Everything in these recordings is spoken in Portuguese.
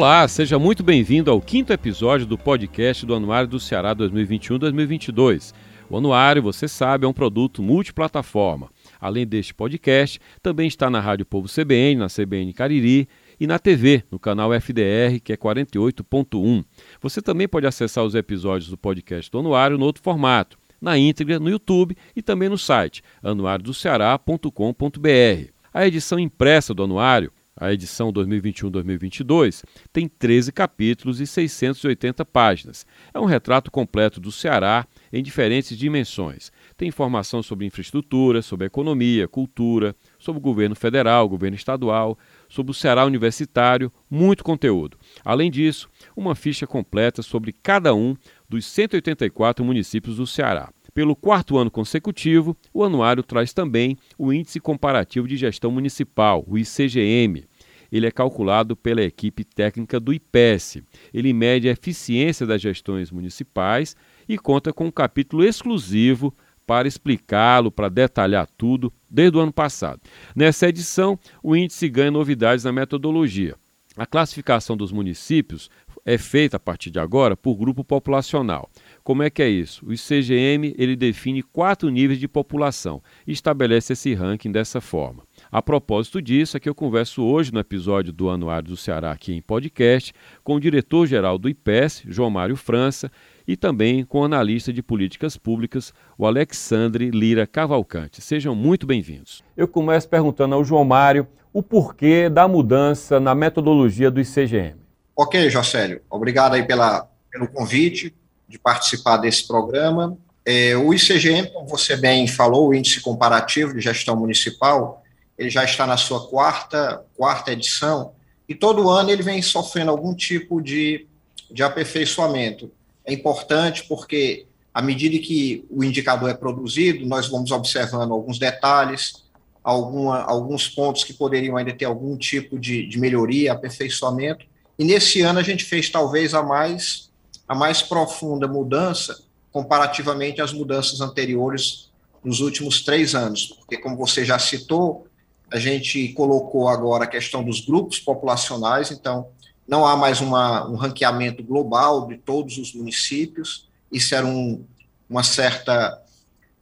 Olá, seja muito bem-vindo ao quinto episódio do podcast do Anuário do Ceará 2021-2022. O Anuário, você sabe, é um produto multiplataforma. Além deste podcast, também está na Rádio Povo CBN, na CBN Cariri e na TV, no canal FDR, que é 48.1. Você também pode acessar os episódios do podcast do Anuário no outro formato, na íntegra no YouTube e também no site anuariodoceará.com.br. A edição impressa do Anuário a edição 2021-2022 tem 13 capítulos e 680 páginas. É um retrato completo do Ceará em diferentes dimensões. Tem informação sobre infraestrutura, sobre economia, cultura, sobre o governo federal, governo estadual, sobre o Ceará universitário, muito conteúdo. Além disso, uma ficha completa sobre cada um dos 184 municípios do Ceará. Pelo quarto ano consecutivo, o anuário traz também o Índice Comparativo de Gestão Municipal, o ICGM, ele é calculado pela equipe técnica do IPES. Ele mede a eficiência das gestões municipais e conta com um capítulo exclusivo para explicá-lo, para detalhar tudo, desde o ano passado. Nessa edição, o índice ganha novidades na metodologia. A classificação dos municípios é feita a partir de agora por grupo populacional. Como é que é isso? O ICGM ele define quatro níveis de população e estabelece esse ranking dessa forma. A propósito disso, é que eu converso hoje no episódio do Anuário do Ceará aqui em podcast com o diretor-geral do IPES, João Mário França, e também com o analista de políticas públicas, o Alexandre Lira Cavalcante. Sejam muito bem-vindos. Eu começo perguntando ao João Mário o porquê da mudança na metodologia do ICGM. Ok, Jocélio. Obrigado aí pela, pelo convite de participar desse programa. É, o ICGM, como você bem falou, o Índice Comparativo de Gestão Municipal, ele já está na sua quarta, quarta edição, e todo ano ele vem sofrendo algum tipo de, de aperfeiçoamento. É importante porque, à medida que o indicador é produzido, nós vamos observando alguns detalhes, alguma, alguns pontos que poderiam ainda ter algum tipo de, de melhoria, aperfeiçoamento, e nesse ano a gente fez talvez a mais, a mais profunda mudança comparativamente às mudanças anteriores nos últimos três anos, porque, como você já citou, a gente colocou agora a questão dos grupos populacionais, então não há mais uma, um ranqueamento global de todos os municípios, isso era um, uma certa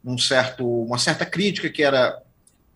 um certo uma certa crítica que era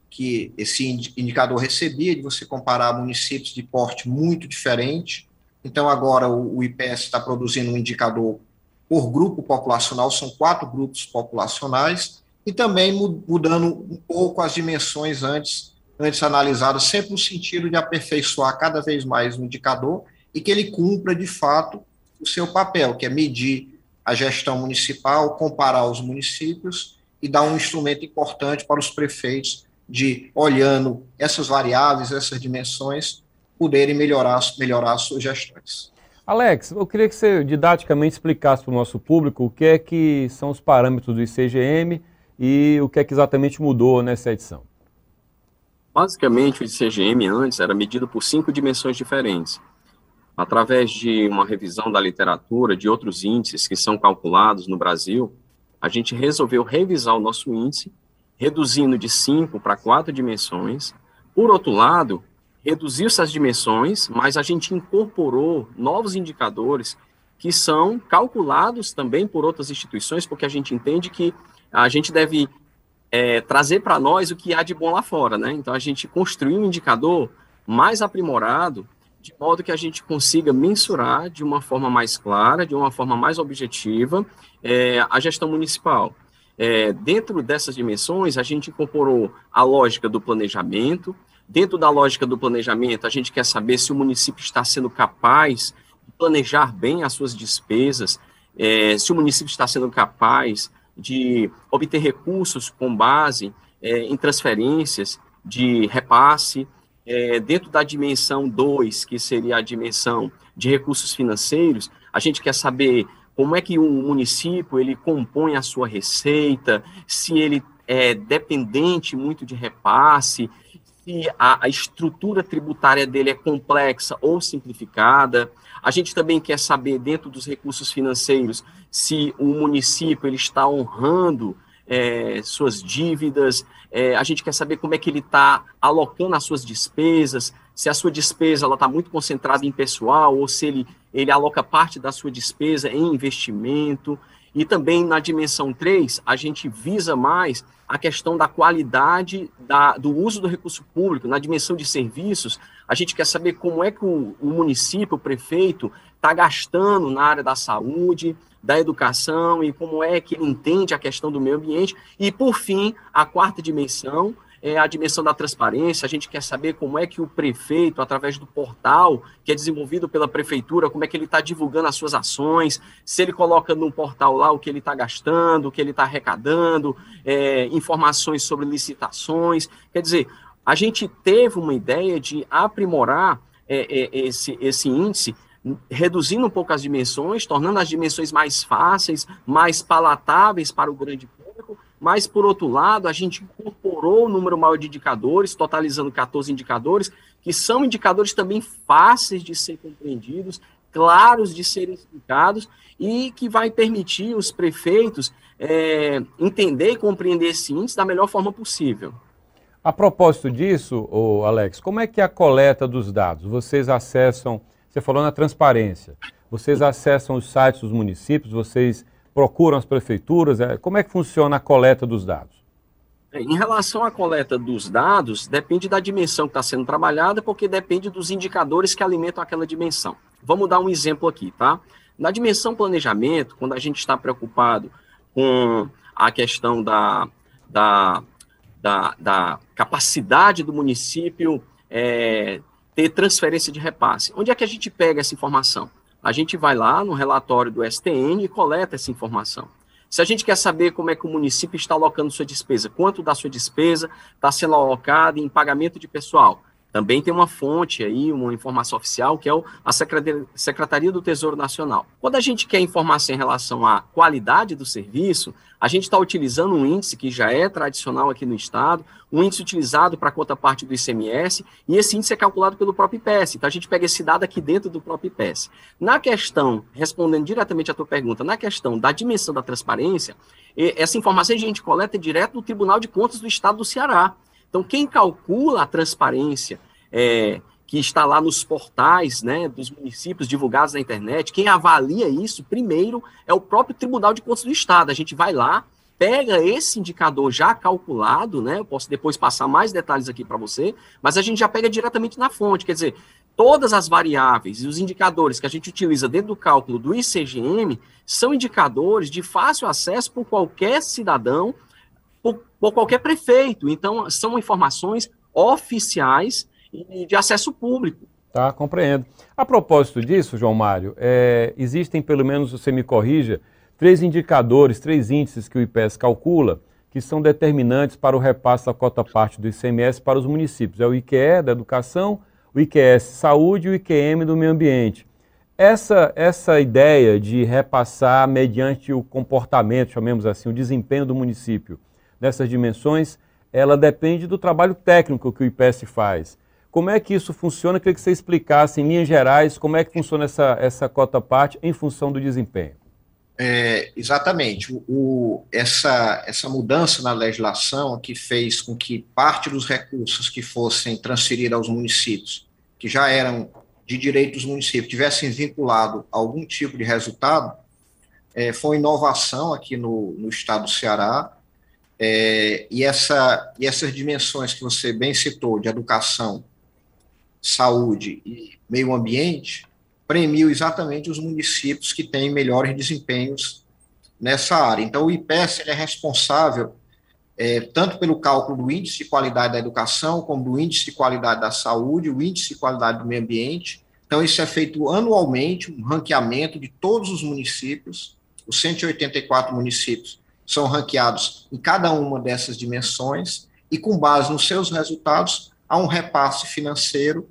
que esse indicador recebia de você comparar municípios de porte muito diferente. Então agora o, o IPS está produzindo um indicador por grupo populacional, são quatro grupos populacionais e também mudando um pouco as dimensões antes antes analisado sempre no sentido de aperfeiçoar cada vez mais o indicador e que ele cumpra, de fato, o seu papel, que é medir a gestão municipal, comparar os municípios e dar um instrumento importante para os prefeitos de, olhando essas variáveis, essas dimensões, poderem melhorar, melhorar as suas gestões. Alex, eu queria que você didaticamente explicasse para o nosso público o que é que são os parâmetros do ICGM e o que é que exatamente mudou nessa edição. Basicamente, o ICGM antes era medido por cinco dimensões diferentes. Através de uma revisão da literatura, de outros índices que são calculados no Brasil, a gente resolveu revisar o nosso índice, reduzindo de cinco para quatro dimensões. Por outro lado, reduziu essas dimensões, mas a gente incorporou novos indicadores que são calculados também por outras instituições, porque a gente entende que a gente deve é, trazer para nós o que há de bom lá fora, né? Então a gente construir um indicador mais aprimorado, de modo que a gente consiga mensurar de uma forma mais clara, de uma forma mais objetiva, é, a gestão municipal. É, dentro dessas dimensões, a gente incorporou a lógica do planejamento. Dentro da lógica do planejamento, a gente quer saber se o município está sendo capaz de planejar bem as suas despesas, é, se o município está sendo capaz de obter recursos com base é, em transferências de repasse, é, dentro da dimensão 2, que seria a dimensão de recursos financeiros, a gente quer saber como é que o município ele compõe a sua receita, se ele é dependente muito de repasse, se a, a estrutura tributária dele é complexa ou simplificada. A gente também quer saber, dentro dos recursos financeiros, se o município ele está honrando é, suas dívidas, é, a gente quer saber como é que ele está alocando as suas despesas, se a sua despesa está muito concentrada em pessoal, ou se ele, ele aloca parte da sua despesa em investimento. E também na dimensão 3, a gente visa mais a questão da qualidade da, do uso do recurso público. Na dimensão de serviços, a gente quer saber como é que o, o município, o prefeito, está gastando na área da saúde, da educação e como é que ele entende a questão do meio ambiente. E, por fim, a quarta dimensão é a dimensão da transparência. A gente quer saber como é que o prefeito, através do portal que é desenvolvido pela prefeitura, como é que ele está divulgando as suas ações, se ele coloca no portal lá o que ele está gastando, o que ele está arrecadando, é, informações sobre licitações. Quer dizer, a gente teve uma ideia de aprimorar é, é, esse, esse índice reduzindo um pouco as dimensões, tornando as dimensões mais fáceis, mais palatáveis para o grande público, mas, por outro lado, a gente incorporou o um número maior de indicadores, totalizando 14 indicadores, que são indicadores também fáceis de ser compreendidos, claros de serem explicados, e que vai permitir os prefeitos é, entender e compreender esse índice da melhor forma possível. A propósito disso, Alex, como é que é a coleta dos dados? Vocês acessam você falou na transparência. Vocês acessam os sites dos municípios, vocês procuram as prefeituras. É, como é que funciona a coleta dos dados? É, em relação à coleta dos dados, depende da dimensão que está sendo trabalhada, porque depende dos indicadores que alimentam aquela dimensão. Vamos dar um exemplo aqui, tá? Na dimensão planejamento, quando a gente está preocupado com a questão da, da, da, da capacidade do município é, ter transferência de repasse. Onde é que a gente pega essa informação? A gente vai lá no relatório do STN e coleta essa informação. Se a gente quer saber como é que o município está alocando sua despesa, quanto da sua despesa está sendo alocado em pagamento de pessoal, também tem uma fonte aí, uma informação oficial, que é a Secretaria do Tesouro Nacional. Quando a gente quer informação em relação à qualidade do serviço, a gente está utilizando um índice que já é tradicional aqui no Estado, um índice utilizado para a conta parte do ICMS, e esse índice é calculado pelo próprio IPS. Então a gente pega esse dado aqui dentro do próprio IPS. Na questão, respondendo diretamente à tua pergunta, na questão da dimensão da transparência, essa informação a gente coleta direto do Tribunal de Contas do Estado do Ceará. Então, quem calcula a transparência é, que está lá nos portais né, dos municípios divulgados na internet, quem avalia isso primeiro é o próprio Tribunal de Contas do Estado. A gente vai lá, pega esse indicador já calculado, né? Eu posso depois passar mais detalhes aqui para você, mas a gente já pega diretamente na fonte, quer dizer, todas as variáveis e os indicadores que a gente utiliza dentro do cálculo do ICGM são indicadores de fácil acesso por qualquer cidadão por, por qualquer prefeito. Então, são informações oficiais e de acesso público. Tá, compreendo. A propósito disso, João Mário, é, existem pelo menos, você me corrija, três indicadores, três índices que o IPES calcula, que são determinantes para o repasse da cota parte do ICMS para os municípios. É o IQE da educação, o IQS saúde e o IQM do meio ambiente. Essa, essa ideia de repassar mediante o comportamento, chamemos assim, o desempenho do município, nessas dimensões, ela depende do trabalho técnico que o IPS faz. Como é que isso funciona? Eu queria que você explicasse, em linhas gerais, como é que funciona essa, essa cota parte em função do desempenho. É, exatamente. O, o, essa, essa mudança na legislação que fez com que parte dos recursos que fossem transferidos aos municípios, que já eram de direito dos municípios, tivessem vinculado a algum tipo de resultado, é, foi uma inovação aqui no, no estado do Ceará, é, e, essa, e essas dimensões que você bem citou, de educação, saúde e meio ambiente, premiam exatamente os municípios que têm melhores desempenhos nessa área. Então, o IPES é responsável é, tanto pelo cálculo do índice de qualidade da educação, como do índice de qualidade da saúde, o índice de qualidade do meio ambiente. Então, isso é feito anualmente, um ranqueamento de todos os municípios, os 184 municípios são ranqueados em cada uma dessas dimensões e, com base nos seus resultados, há um repasse financeiro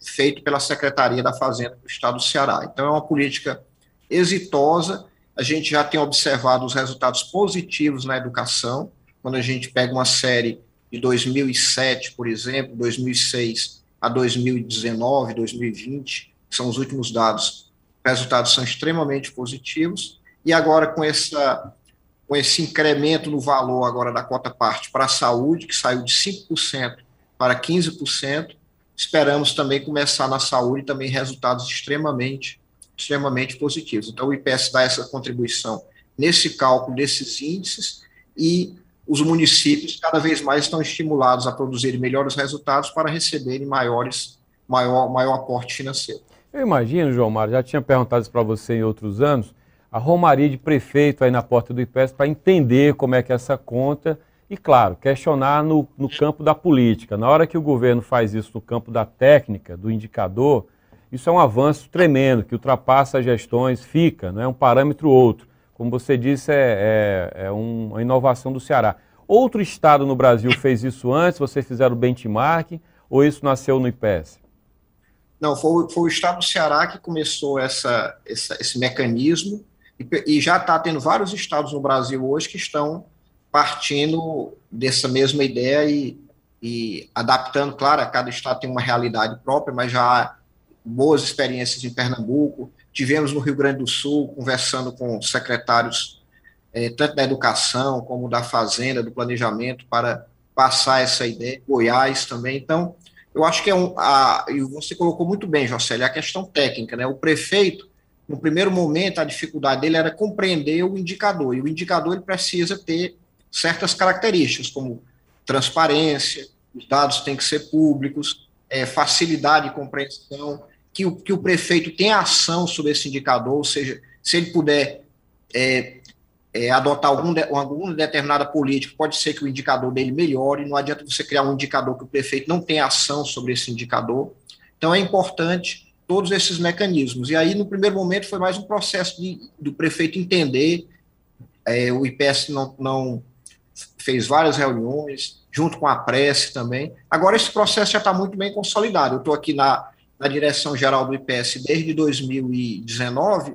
feito pela Secretaria da Fazenda do Estado do Ceará. Então, é uma política exitosa. A gente já tem observado os resultados positivos na educação, quando a gente pega uma série de 2007, por exemplo, 2006 a 2019, 2020, que são os últimos dados, os resultados são extremamente positivos. E agora, com essa com esse incremento no valor agora da cota parte para a saúde, que saiu de 5% para 15%, esperamos também começar na saúde também resultados extremamente, extremamente positivos. Então, o IPS dá essa contribuição nesse cálculo desses índices e os municípios cada vez mais estão estimulados a produzirem melhores resultados para receberem maiores, maior, maior aporte financeiro. Eu imagino, João Mário, já tinha perguntado isso para você em outros anos, a romaria de prefeito aí na porta do IPES para entender como é que é essa conta e, claro, questionar no, no campo da política. Na hora que o governo faz isso no campo da técnica, do indicador, isso é um avanço tremendo, que ultrapassa as gestões, fica, não é um parâmetro outro. Como você disse, é, é, é uma inovação do Ceará. Outro estado no Brasil fez isso antes, vocês fizeram o benchmark, ou isso nasceu no IPS? Não, foi, foi o estado do Ceará que começou essa, essa esse mecanismo, e, já está tendo vários estados no Brasil hoje que estão partindo dessa mesma ideia e, e adaptando, claro, cada estado tem uma realidade própria, mas já há boas experiências em Pernambuco, tivemos no Rio Grande do Sul, conversando com secretários, eh, tanto da educação como da fazenda, do planejamento, para passar essa ideia, Goiás também, então, eu acho que é um, a, e você colocou muito bem, Jocely, a questão técnica, né, o prefeito, no primeiro momento, a dificuldade dele era compreender o indicador, e o indicador ele precisa ter certas características, como transparência, os dados têm que ser públicos, é, facilidade de compreensão, que o, que o prefeito tenha ação sobre esse indicador, ou seja, se ele puder é, é, adotar algum, de, alguma determinada política, pode ser que o indicador dele melhore, não adianta você criar um indicador que o prefeito não tenha ação sobre esse indicador. Então é importante todos esses mecanismos. E aí, no primeiro momento, foi mais um processo de, do prefeito entender, é, o IPS não, não fez várias reuniões, junto com a prece também. Agora, esse processo já está muito bem consolidado. Eu estou aqui na, na direção geral do IPS desde 2019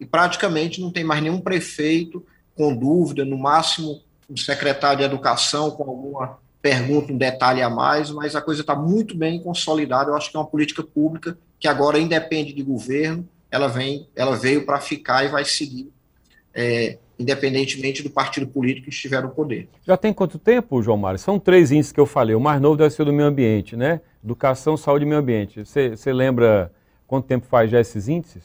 e praticamente não tem mais nenhum prefeito com dúvida, no máximo o secretário de Educação com alguma pergunta, um detalhe a mais, mas a coisa está muito bem consolidada. Eu acho que é uma política pública que agora independe de governo, ela vem, ela veio para ficar e vai seguir é, independentemente do partido político que estiver no poder. Já tem quanto tempo, João Mário? São três índices que eu falei. O mais novo deve ser do meio ambiente, né? Educação, saúde e meio ambiente. Você lembra quanto tempo faz já esses índices?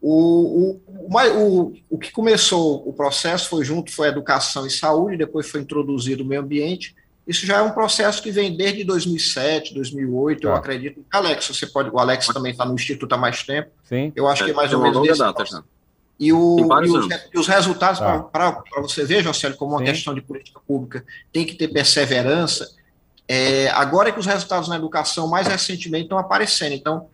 O, o, o, o que começou o processo foi junto, foi educação e saúde, depois foi introduzido o meio ambiente. Isso já é um processo que vem desde 2007, 2008, tá. eu acredito. Alex, você pode, o Alex também está no Instituto há mais tempo. Sim. Eu acho é, que é mais ou menos desse data, já. E, o, e os, e, os, resultados, tá. para você ver, Jocélio, como uma Sim. questão de política pública, tem que ter perseverança. É, agora é que os resultados na educação, mais recentemente, estão aparecendo. Então,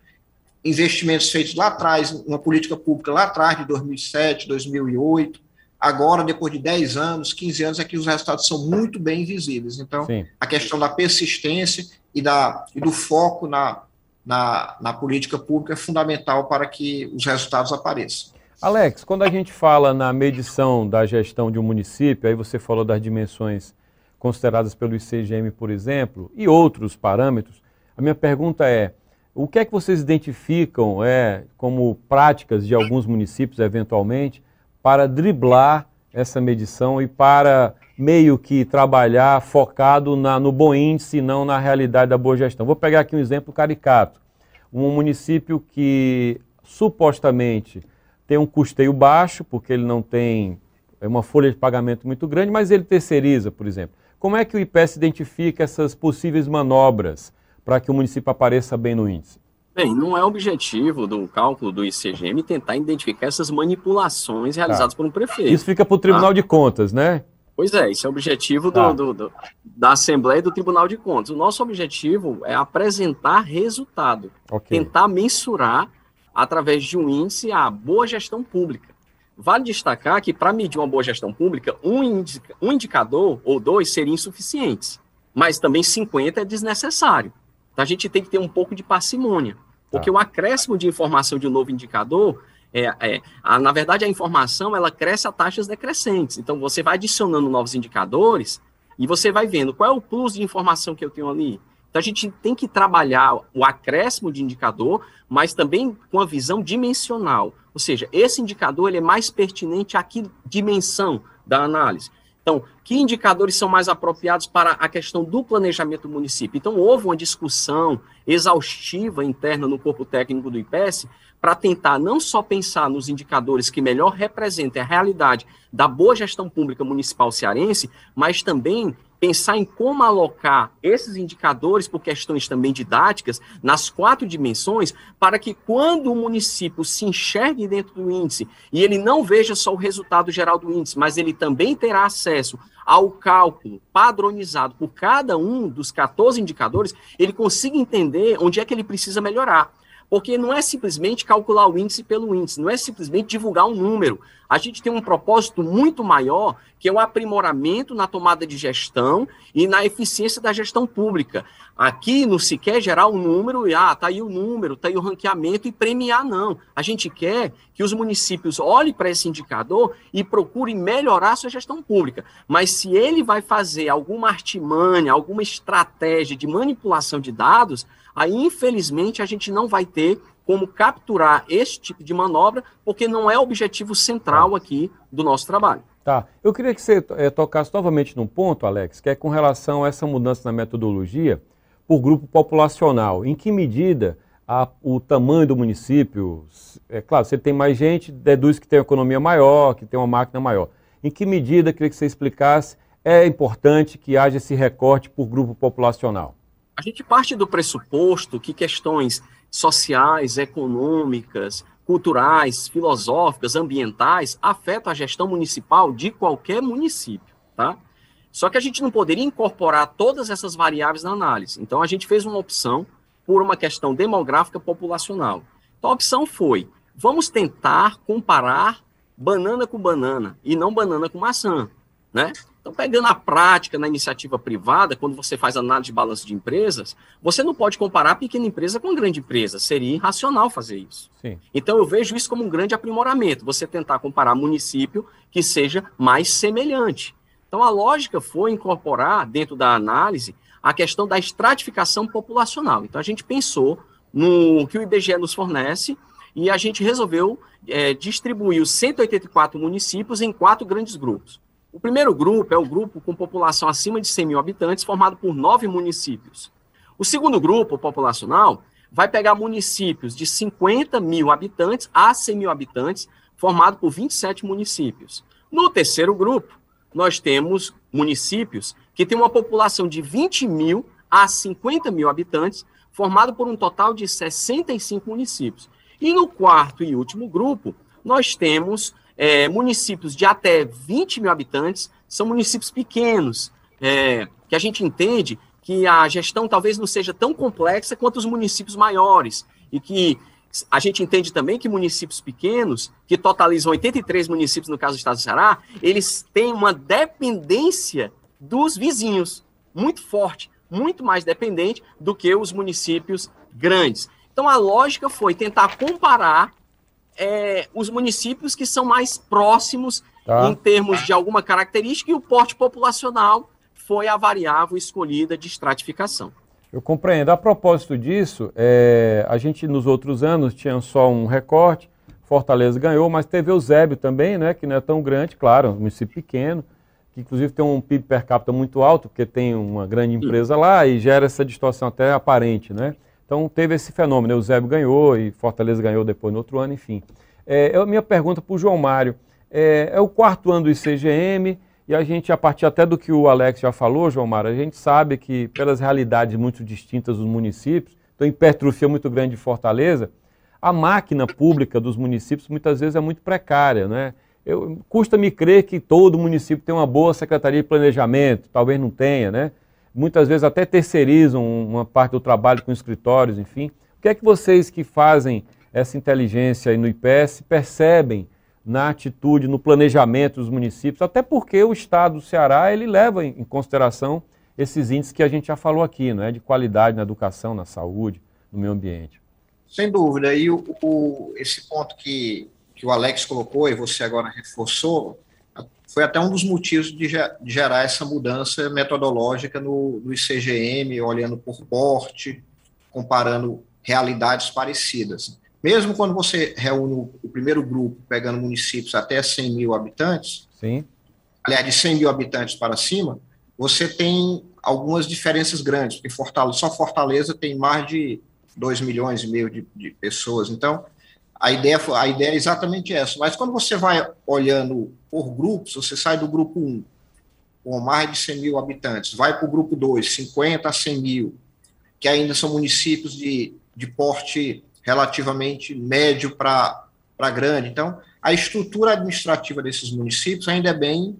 investimentos feitos lá atrás, uma política pública lá atrás, de 2007, 2008, agora, depois de 10 anos, 15 anos, é que os resultados são muito bem visíveis. Então, Sim. a questão da persistência e, da, e do foco na, na, na política pública é fundamental para que os resultados apareçam. Alex, quando a gente fala na medição da gestão de um município, aí você falou das dimensões consideradas pelo ICGM, por exemplo, e outros parâmetros, a minha pergunta é: o que é que vocês identificam é, como práticas de alguns municípios, eventualmente, para driblar essa medição e para meio que trabalhar focado na, no bom índice e não na realidade da boa gestão? Vou pegar aqui um exemplo caricato. Um município que supostamente tem um custeio baixo, porque ele não tem é uma folha de pagamento muito grande, mas ele terceiriza, por exemplo. Como é que o IPS identifica essas possíveis manobras para que o município apareça bem no índice? Bem, não é objetivo do cálculo do ICGM tentar identificar essas manipulações realizadas tá. por um prefeito. Isso fica para o Tribunal tá? de Contas, né? Pois é, esse é o objetivo tá. do, do, da Assembleia e do Tribunal de Contas. O nosso objetivo é apresentar resultado, okay. tentar mensurar através de um índice a boa gestão pública. Vale destacar que, para medir uma boa gestão pública, um, indica, um indicador ou dois seriam insuficientes, mas também 50 é desnecessário. Então, a gente tem que ter um pouco de parcimônia, porque tá. o acréscimo de informação de um novo indicador, é, é a, na verdade, a informação ela cresce a taxas decrescentes. Então, você vai adicionando novos indicadores e você vai vendo qual é o plus de informação que eu tenho ali. Então, a gente tem que trabalhar o acréscimo de indicador, mas também com a visão dimensional. Ou seja, esse indicador ele é mais pertinente que dimensão da análise? Então, que indicadores são mais apropriados para a questão do planejamento do município? Então, houve uma discussão exaustiva interna no corpo técnico do IPES para tentar não só pensar nos indicadores que melhor representem a realidade da boa gestão pública municipal cearense, mas também pensar em como alocar esses indicadores, por questões também didáticas, nas quatro dimensões, para que quando o município se enxergue dentro do índice e ele não veja só o resultado geral do índice, mas ele também terá acesso ao cálculo padronizado por cada um dos 14 indicadores, ele consiga entender onde é que ele precisa melhorar. Porque não é simplesmente calcular o índice pelo índice, não é simplesmente divulgar um número. A gente tem um propósito muito maior, que é o aprimoramento na tomada de gestão e na eficiência da gestão pública. Aqui não se quer gerar um número e, ah, tá aí o número, tá aí o ranqueamento e premiar, não. A gente quer que os municípios olhem para esse indicador e procurem melhorar a sua gestão pública. Mas se ele vai fazer alguma artimanha, alguma estratégia de manipulação de dados, aí infelizmente a gente não vai ter como capturar esse tipo de manobra, porque não é o objetivo central aqui do nosso trabalho. Tá. Eu queria que você é, tocasse novamente num ponto, Alex, que é com relação a essa mudança na metodologia por grupo populacional. Em que medida a, o tamanho do município, é claro, se ele tem mais gente, deduz que tem uma economia maior, que tem uma máquina maior. Em que medida, queria que você explicasse, é importante que haja esse recorte por grupo populacional? A gente parte do pressuposto que questões sociais, econômicas, culturais, filosóficas, ambientais afetam a gestão municipal de qualquer município, tá? Só que a gente não poderia incorporar todas essas variáveis na análise. Então a gente fez uma opção por uma questão demográfica populacional. Então a opção foi: vamos tentar comparar banana com banana e não banana com maçã, né? Então, pegando a prática na iniciativa privada, quando você faz análise de balanço de empresas, você não pode comparar pequena empresa com grande empresa. Seria irracional fazer isso. Sim. Então, eu vejo isso como um grande aprimoramento. Você tentar comparar município que seja mais semelhante. Então, a lógica foi incorporar dentro da análise a questão da estratificação populacional. Então, a gente pensou no que o IBGE nos fornece e a gente resolveu é, distribuir os 184 municípios em quatro grandes grupos. O primeiro grupo é o grupo com população acima de 100 mil habitantes, formado por nove municípios. O segundo grupo populacional vai pegar municípios de 50 mil habitantes a 100 mil habitantes, formado por 27 municípios. No terceiro grupo, nós temos municípios que têm uma população de 20 mil a 50 mil habitantes, formado por um total de 65 municípios. E no quarto e último grupo, nós temos é, municípios de até 20 mil habitantes são municípios pequenos, é, que a gente entende que a gestão talvez não seja tão complexa quanto os municípios maiores, e que a gente entende também que municípios pequenos, que totalizam 83 municípios no caso do estado do Ceará, eles têm uma dependência dos vizinhos muito forte, muito mais dependente do que os municípios grandes. Então a lógica foi tentar comparar é, os municípios que são mais próximos tá. em termos de alguma característica e o porte populacional foi a variável escolhida de estratificação. Eu compreendo. A propósito disso, é, a gente nos outros anos tinha só um recorte, Fortaleza ganhou, mas teve o Eusébio também, né, que não é tão grande, claro, um município pequeno, que inclusive tem um PIB per capita muito alto, porque tem uma grande empresa lá e gera essa distorção até aparente, né? Então teve esse fenômeno, o Eusébio ganhou e Fortaleza ganhou depois no outro ano, enfim. É, a minha pergunta para o João Mário, é, é, o quarto ano do ICGM e a gente, a partir até do que o Alex já falou, João Mário, a gente sabe que pelas realidades muito distintas dos municípios, então hipertrofia muito grande de Fortaleza, a máquina pública dos municípios muitas vezes é muito precária, né? Custa-me crer que todo município tem uma boa secretaria de planejamento, talvez não tenha, né? Muitas vezes até terceirizam uma parte do trabalho com escritórios, enfim. O que é que vocês que fazem essa inteligência aí no IPS percebem na atitude, no planejamento dos municípios, até porque o Estado do Ceará ele leva em consideração esses índices que a gente já falou aqui, não é, de qualidade na educação, na saúde, no meio ambiente. Sem dúvida. E o, o, esse ponto que, que o Alex colocou e você agora reforçou, foi até um dos motivos de, gerar essa mudança metodológica no, no ICGM, olhando por porte, comparando realidades parecidas. Mesmo quando você reúne o primeiro grupo, pegando municípios até 100 mil habitantes, Sim. aliás, de 100 mil habitantes para cima, você tem algumas diferenças grandes, porque Fortaleza, só Fortaleza tem mais de 2 milhões e meio de, de pessoas. Então, a ideia, a ideia é exatamente essa. Mas quando você vai olhando por grupos, você sai do grupo 1, com mais de 100 mil habitantes, vai para o grupo 2, 50 a 100 mil, que ainda são municípios de, de porte relativamente médio para grande. Então, a estrutura administrativa desses municípios ainda é bem,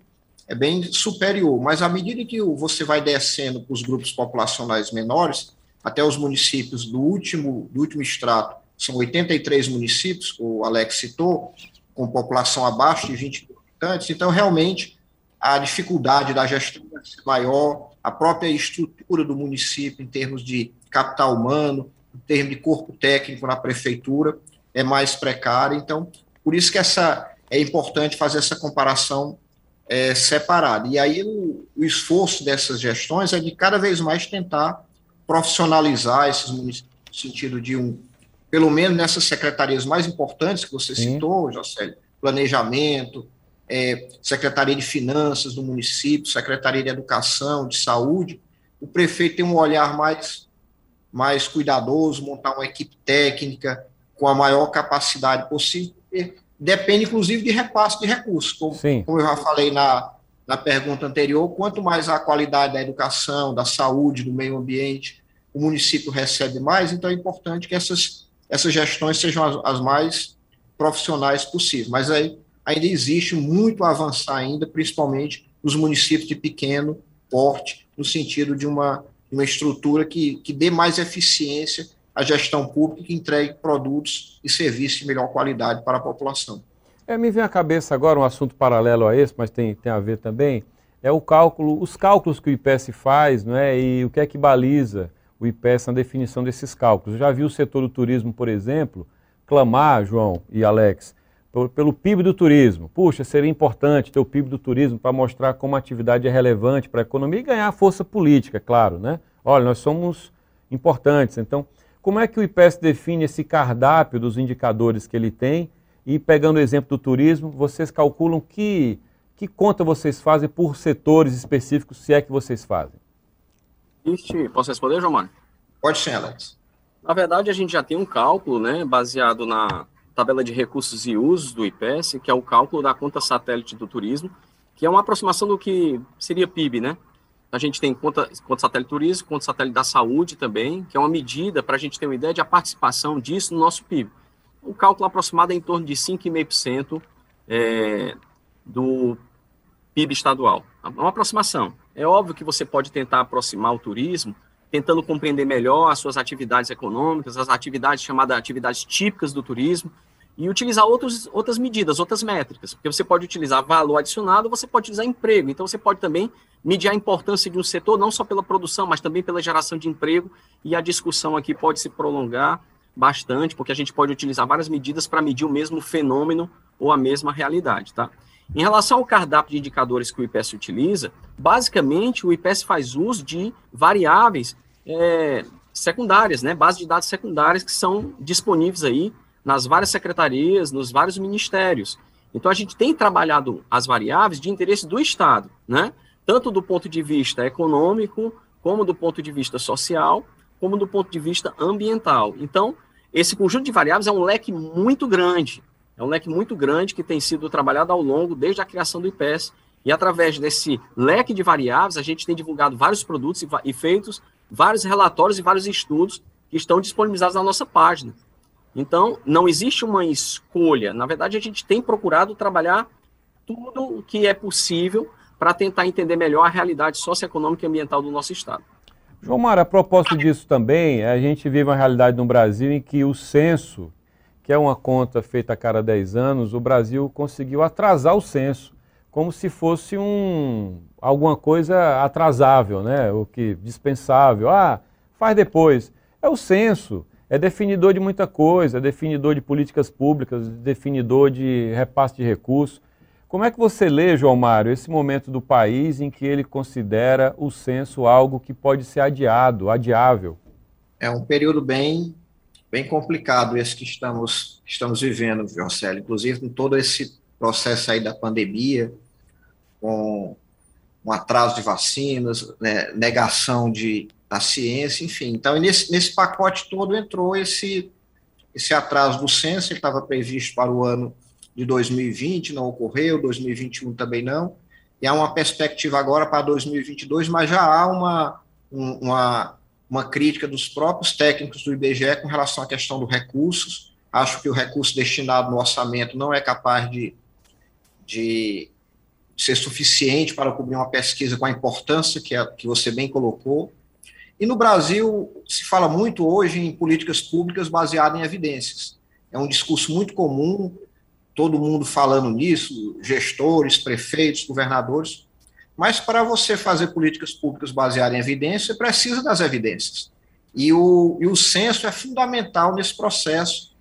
é bem superior, mas à medida que você vai descendo para os grupos populacionais menores, até os municípios do último, do último extrato, são 83 municípios, o Alex citou, com população abaixo de 20 habitantes, então realmente a dificuldade da gestão vai ser maior, a própria estrutura do município em termos de capital humano, em termos de corpo técnico na prefeitura, é mais precária, então por isso que essa é importante fazer essa comparação é, separada. E aí o, o esforço dessas gestões é de cada vez mais tentar profissionalizar esses municípios no sentido de um pelo menos nessas secretarias mais importantes que você Sim. citou, Jocélio, planejamento, é, Secretaria de Finanças do município, Secretaria de Educação, de Saúde, o prefeito tem um olhar mais, mais cuidadoso, montar uma equipe técnica com a maior capacidade possível, depende, inclusive, de repasse de recursos, como, como eu já falei na, na pergunta anterior, quanto mais a qualidade da educação, da saúde, do meio ambiente, o município recebe mais, então é importante que essas essas gestões sejam as, as mais profissionais possíveis. Mas aí ainda existe muito a avançar ainda, principalmente nos municípios de pequeno porte, no sentido de uma, uma estrutura que, que dê mais eficiência à gestão pública e entregue produtos e serviços de melhor qualidade para a população. É, me vem à cabeça agora um assunto paralelo a esse, mas tem, tem a ver também, é o cálculo, os cálculos que o IPS faz, não é, e o que é que baliza o IPES na definição desses cálculos. Eu já vi o setor do turismo, por exemplo, clamar, João e Alex, pelo PIB do turismo. Puxa, seria importante ter o PIB do turismo para mostrar como a atividade é relevante para a economia e ganhar força política, claro, né? Olha, nós somos importantes. Então, como é que o IPES define esse cardápio dos indicadores que ele tem? E pegando o exemplo do turismo, vocês calculam que, que conta vocês fazem por setores específicos, se é que vocês fazem? Existe. Posso responder, João Mário? Pode ser, Alex. Na verdade, a gente já tem um cálculo, né, baseado na tabela de recursos e usos do IPS, que é o cálculo da conta satélite do turismo, que é uma aproximação do que seria PIB, né? A gente tem conta, conta satélite turismo, conta satélite da saúde também, que é uma medida para a gente ter uma ideia de a participação disso no nosso PIB. O cálculo aproximado é em torno de 5,5% é, do PIB estadual. É uma aproximação. É óbvio que você pode tentar aproximar o turismo, tentando compreender melhor as suas atividades econômicas, as atividades chamadas atividades típicas do turismo, e utilizar outros, outras medidas, outras métricas, porque você pode utilizar valor adicionado, você pode utilizar emprego, então você pode também medir a importância de um setor, não só pela produção, mas também pela geração de emprego, e a discussão aqui pode se prolongar bastante, porque a gente pode utilizar várias medidas para medir o mesmo fenômeno ou a mesma realidade, tá? Em relação ao cardápio de indicadores que o IPS utiliza, basicamente o IPS faz uso de variáveis é, secundárias, né, base de dados secundárias que são disponíveis aí nas várias secretarias, nos vários ministérios. Então a gente tem trabalhado as variáveis de interesse do Estado, né, tanto do ponto de vista econômico, como do ponto de vista social, como do ponto de vista ambiental. Então, esse conjunto de variáveis é um leque muito grande. É um leque muito grande que tem sido trabalhado ao longo desde a criação do IPES. E através desse leque de variáveis, a gente tem divulgado vários produtos e, feitos vários relatórios e vários estudos que estão disponibilizados na nossa página. Então, não existe uma escolha. Na verdade, a gente tem procurado trabalhar tudo o que é possível para tentar entender melhor a realidade socioeconômica e ambiental do nosso Estado. João Mar, a propósito disso também, a gente vive uma realidade no Brasil em que o censo que é uma conta feita a cada 10 anos, o Brasil conseguiu atrasar o censo, como se fosse um, alguma coisa atrasável, né? o que dispensável. Ah, faz depois. É o censo, é definidor de muita coisa, é definidor de políticas públicas, definidor de repasse de recursos. Como é que você lê, João Mário, esse momento do país em que ele considera o censo algo que pode ser adiado, adiável? É um período bem bem complicado esse que estamos, estamos vivendo, Jorcelo, inclusive com todo esse processo aí da pandemia, com um atraso de vacinas, né, negação de, da ciência, enfim. Então, nesse, nesse pacote todo entrou esse, esse atraso do censo, ele estava previsto para o ano de 2020, não ocorreu, 2021 também não, e há uma perspectiva agora para 2022, mas já há uma, uma, uma crítica dos próprios técnicos do IBGE com relação à questão dos recursos. Acho que o recurso destinado no orçamento não é capaz de, de ser suficiente para cobrir uma pesquisa com a importância que, é, que você bem colocou. E no Brasil se fala muito hoje em políticas públicas baseadas em evidências. É um discurso muito comum, todo mundo falando nisso, gestores, prefeitos, governadores. Mas para você fazer políticas públicas baseadas em evidência, precisa das evidências. E o, e o censo é fundamental nesse processo,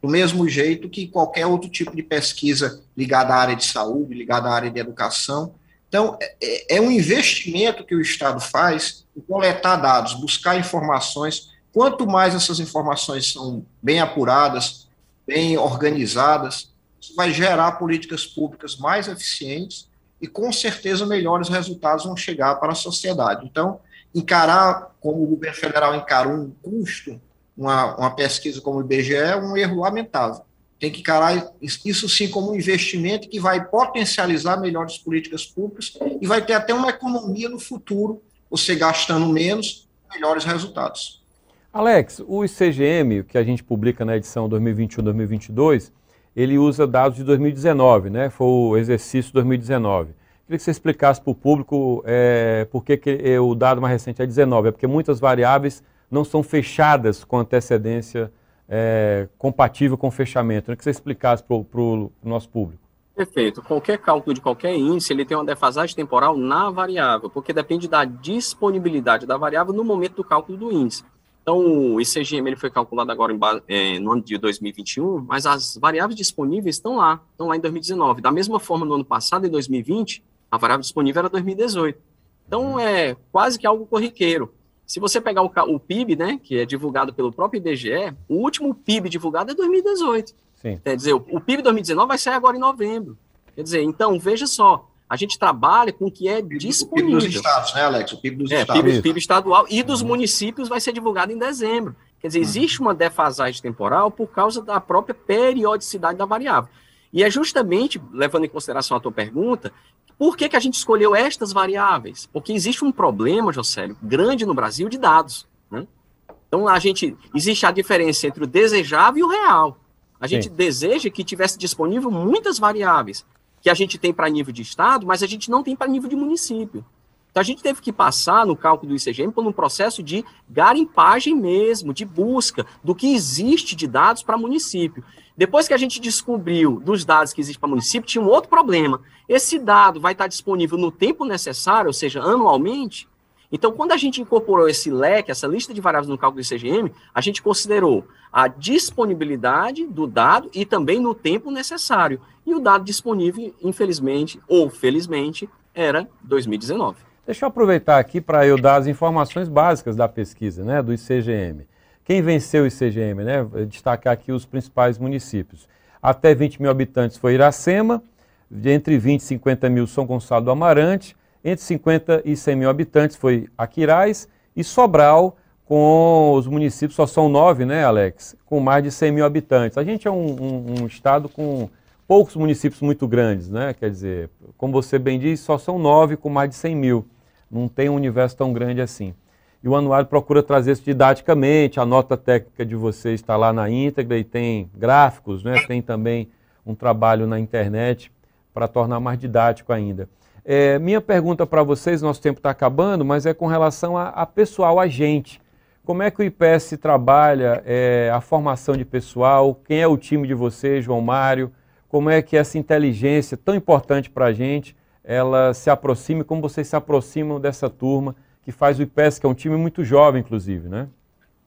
do mesmo jeito que qualquer outro tipo de pesquisa ligada à área de saúde, ligada à área de educação. Então, é, é, é um investimento que o Estado faz em coletar dados, buscar informações. Quanto mais essas informações são bem apuradas, bem organizadas, isso vai gerar políticas públicas mais eficientes e, com certeza, melhores resultados vão chegar para a sociedade. Então, encarar, como o governo federal encarou um custo uma, uma pesquisa como o IBGE é um erro lamentável. Tem que encarar isso sim como um investimento que vai potencializar melhores políticas públicas e vai ter até uma economia no futuro, você gastando menos, melhores resultados. Alex, o ICGM, que a gente publica na edição 2021-2022, ele usa dados de 2019, né? Foi o exercício 2019. Queria que você explicasse para o público é, por que, que o dado mais recente é 19. É porque muitas variáveis não são fechadas com antecedência é, compatível com o fechamento. Eu que você explicasse para o nosso público. Perfeito. Qualquer cálculo de qualquer índice, ele tem uma defasagem temporal na variável, porque depende da disponibilidade da variável no momento do cálculo do índice. Então, o ICGM ele foi calculado agora em, é, no ano de 2021, mas as variáveis disponíveis estão lá, estão lá em 2019. Da mesma forma, no ano passado, em 2020, a variável disponível era 2018. Então, é quase que algo corriqueiro. Se você pegar o, o, PIB, né, que é divulgado pelo próprio IBGE, o último PIB divulgado é 2018. Sim. Quer dizer, o, o PIB 2019 vai sair agora em novembro. Quer dizer, então, veja só, a gente trabalha com o que é disponível. O PIB dos estados, né, Alex? O PIB dos é, estados. PIB, PIB estadual e dos uhum. municípios vai ser divulgado em dezembro. Quer dizer, uhum. existe uma defasagem temporal por causa da própria periodicidade da variável. E é justamente, levando em consideração a tua pergunta, por que, que a gente escolheu estas variáveis? Porque existe um problema, Josélio, grande no Brasil de dados. Né? Então, a gente existe a diferença entre o desejável e o real. A gente Sim. deseja que tivesse disponível muitas variáveis que a gente tem para nível de estado, mas a gente não tem para nível de município. Então, a gente teve que passar no cálculo do ICGM por um processo de garimpagem mesmo, de busca do que existe de dados para município. Depois que a gente descobriu dos dados que existem para município, tinha um outro problema. Esse dado vai estar disponível no tempo necessário, ou seja, anualmente. Então, quando a gente incorporou esse leque, essa lista de variáveis no cálculo do ICGM, a gente considerou a disponibilidade do dado e também no tempo necessário. E o dado disponível, infelizmente ou felizmente, era 2019. Deixa eu aproveitar aqui para eu dar as informações básicas da pesquisa, né, do ICGM. Quem venceu o ICGM, né? Destacar aqui os principais municípios. Até 20 mil habitantes foi Iracema, entre 20 e 50 mil São Gonçalo do Amarante, entre 50 e 100 mil habitantes foi Aquiraz e Sobral, com os municípios, só são nove, né, Alex? Com mais de 100 mil habitantes. A gente é um, um, um estado com poucos municípios muito grandes, né? Quer dizer, como você bem disse, só são nove com mais de 100 mil. Não tem um universo tão grande assim e o anuário procura trazer isso didaticamente, a nota técnica de vocês está lá na íntegra e tem gráficos, né? tem também um trabalho na internet para tornar mais didático ainda. É, minha pergunta para vocês, nosso tempo está acabando, mas é com relação a, a, pessoal, a gente. Como é que o IPS trabalha é, a formação de pessoal? Quem é o time de vocês, João Mário? Como é que essa inteligência tão importante para a gente, ela se aproxime, como vocês se aproximam dessa turma que faz o IPES, que é um time muito jovem, inclusive, né?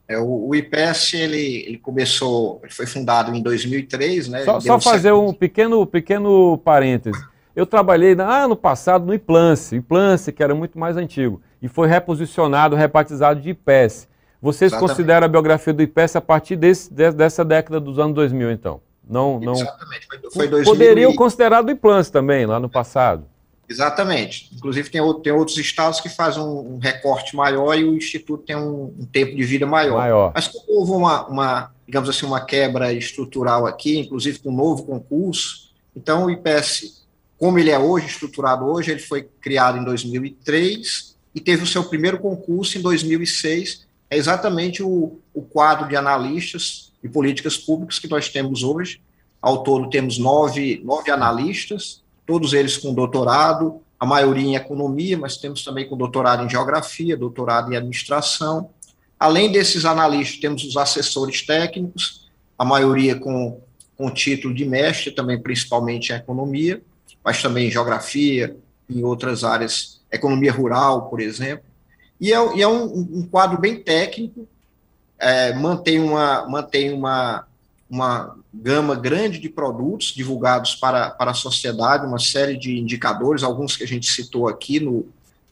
É, o, o IPES, ele, ele começou, ele foi fundado em 2003, né? Só, só fazer um pequeno, pequeno parêntese. Eu trabalhei ah, ano passado no Iplance, Iplance, que era muito mais antigo, e foi reposicionado, rebatizado de IPES. Vocês Exatamente. consideram a biografia do IPES a partir desse, dessa década dos anos 2000, então? Não, não... Exatamente, foi, foi Poderiam considerar do Iplance também, lá no passado. Exatamente. Inclusive, tem, tem outros estados que fazem um, um recorte maior e o Instituto tem um, um tempo de vida maior. maior. Mas como houve uma, uma, digamos assim, uma quebra estrutural aqui, inclusive com um novo concurso, então o IPS, como ele é hoje, estruturado hoje, ele foi criado em 2003 e teve o seu primeiro concurso em 2006, é exatamente o, o quadro de analistas e políticas públicas que nós temos hoje. Ao todo, temos nove, nove analistas, todos eles com doutorado, a maioria em economia, mas temos também com doutorado em geografia, doutorado em administração. Além desses analistas, temos os assessores técnicos, a maioria com, com título de mestre, também principalmente em economia, mas também em geografia, em outras áreas, economia rural, por exemplo. E é, e é um, um, quadro bem técnico, é, mantém, uma, mantém uma, uma gama grande de produtos divulgados para, para a sociedade, uma série de indicadores, alguns que a gente citou aqui no,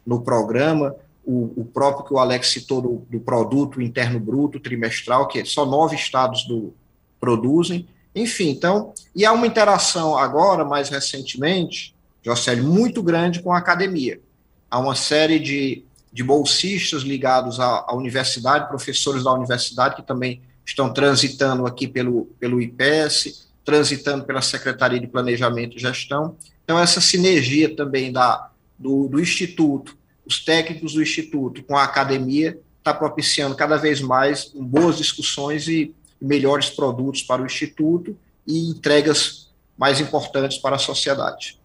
no programa, o, o próprio que o Alex citou do, do, produto interno bruto trimestral, que só nove estados do, produzem. Enfim, então, e há uma interação agora, mais recentemente, Jocélio, muito grande com a academia. Há uma série de, de bolsistas ligados à, à universidade, professores da universidade, que também estão transitando aqui pelo, pelo IPS, transitando pela Secretaria de Planejamento e Gestão. Então, essa sinergia também da, do, do Instituto, os técnicos do Instituto com a academia, está propiciando cada vez mais boas discussões e melhores produtos para o Instituto e entregas mais importantes para a sociedade.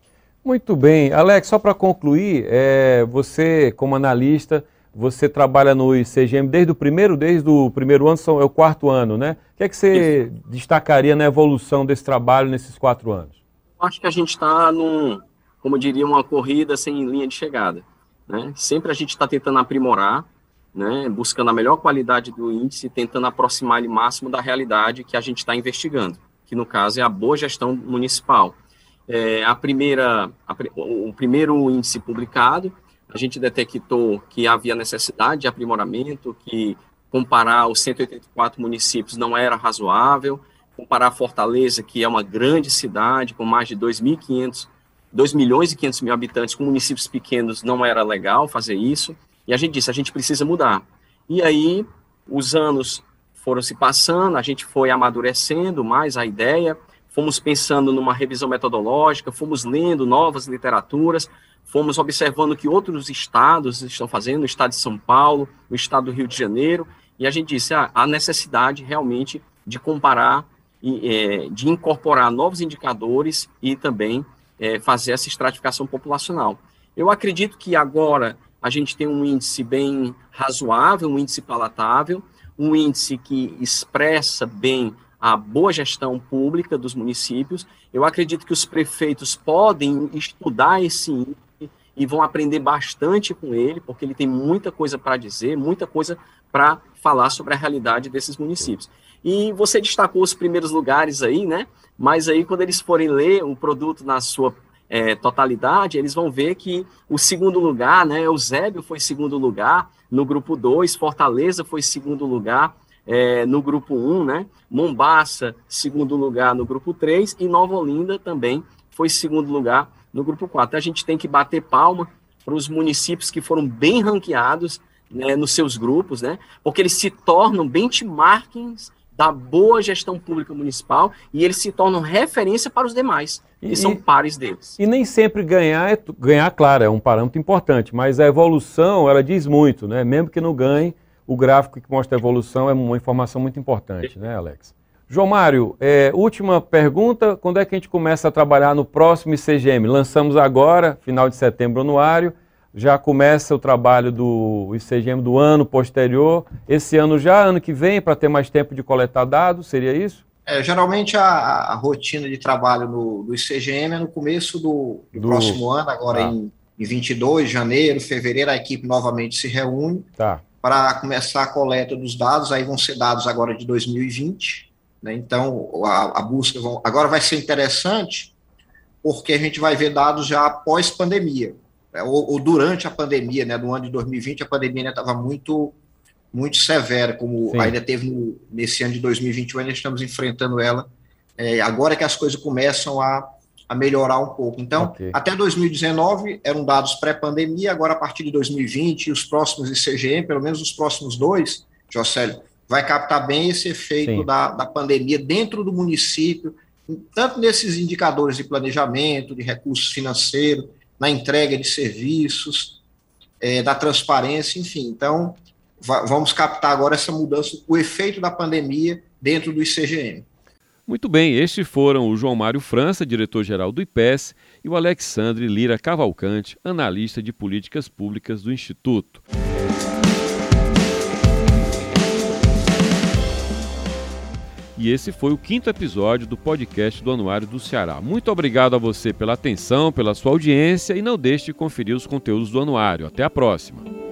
Muito bem. Alex, só para concluir, é, você, como analista, você trabalha no ICGM desde o primeiro, desde o primeiro ano, são, é o quarto ano, né? O que é que você Isso. destacaria na evolução desse trabalho nesses quatro anos? Acho que a gente está num, como diria, uma corrida sem linha de chegada. Né? Sempre a gente está tentando aprimorar, né? buscando a melhor qualidade do índice, tentando aproximar ele máximo da realidade que a gente está investigando, que no caso é a boa gestão municipal. É, a primeira, a, o primeiro índice publicado a gente detectou que havia necessidade de aprimoramento, que comparar os 184 municípios não era razoável, comparar Fortaleza, que é uma grande cidade com mais de 2.500, 2 milhões e 500 mil habitantes, com municípios pequenos, não era legal fazer isso, e a gente disse, a gente precisa mudar. E aí, os anos foram se passando, a gente foi amadurecendo mais a ideia, fomos pensando numa revisão metodológica, fomos lendo novas literaturas, fomos observando que outros estados estão fazendo, o estado de São Paulo, o estado do Rio de Janeiro, e a gente disse, ah, há necessidade realmente de comparar, e, é, de incorporar novos indicadores e também é, fazer essa estratificação populacional. Eu acredito que agora a gente tem um índice bem razoável, um índice palatável, um índice que expressa bem a boa gestão pública dos municípios. Eu acredito que os prefeitos podem estudar esse índice e vão aprender bastante com ele, porque ele tem muita coisa para dizer, muita coisa para falar sobre a realidade desses municípios. E você destacou os primeiros lugares aí, né? Mas aí, quando eles forem ler o produto na sua é, totalidade, eles vão ver que o segundo lugar, né? Eusébio foi segundo lugar no grupo 2, Fortaleza foi segundo lugar é, no grupo 1, um, né? Mombaça, segundo lugar no grupo 3, e Nova Olinda também foi segundo lugar no grupo 4. A gente tem que bater palma para os municípios que foram bem ranqueados né, nos seus grupos, né, porque eles se tornam benchmarkings da boa gestão pública municipal e eles se tornam referência para os demais, que e, são pares deles. E nem sempre ganhar, é, ganhar, claro, é um parâmetro importante, mas a evolução, ela diz muito, né? Mesmo que não ganhe, o gráfico que mostra a evolução é uma informação muito importante, né, Alex? João Mário, é, última pergunta: quando é que a gente começa a trabalhar no próximo ICGM? Lançamos agora, final de setembro, anuário. Já começa o trabalho do ICGM do ano posterior. Esse ano já, ano que vem, para ter mais tempo de coletar dados, seria isso? É, geralmente a, a, rotina de trabalho no, do ICGM é no começo do, do, do... próximo ano, agora tá. em, em 22 de janeiro, fevereiro, a equipe novamente se reúne tá. para começar a coleta dos dados. Aí vão ser dados agora de 2020 né? Então, a, a busca vão, agora vai ser interessante, porque a gente vai ver dados já após pandemia? Ou, ou, durante a pandemia, né? no ano de 2020, a pandemia estava muito muito severa, como Sim. ainda teve no, nesse ano de 2021, ainda estamos enfrentando ela. É, agora que as coisas começam a, a melhorar um pouco. Então, okay. até 2019 eram dados pré-pandemia, agora a partir de 2020 e os próximos ICGM, pelo menos os próximos dois, Jocélio, vai captar bem esse efeito da, da pandemia dentro do município, tanto nesses indicadores de planejamento, de recursos financeiros, na entrega de serviços, é, da transparência, enfim. Então, vamos captar agora essa mudança, o efeito da pandemia dentro do ICGM. Muito bem, estes foram o João Mário França, diretor-geral do IPES, e o Alexandre Lira Cavalcante, analista de políticas públicas do Instituto. E esse foi o quinto episódio do podcast do Anuário do Ceará. Muito obrigado a você pela atenção, pela sua audiência e não deixe de conferir os conteúdos do Anuário. Até a próxima!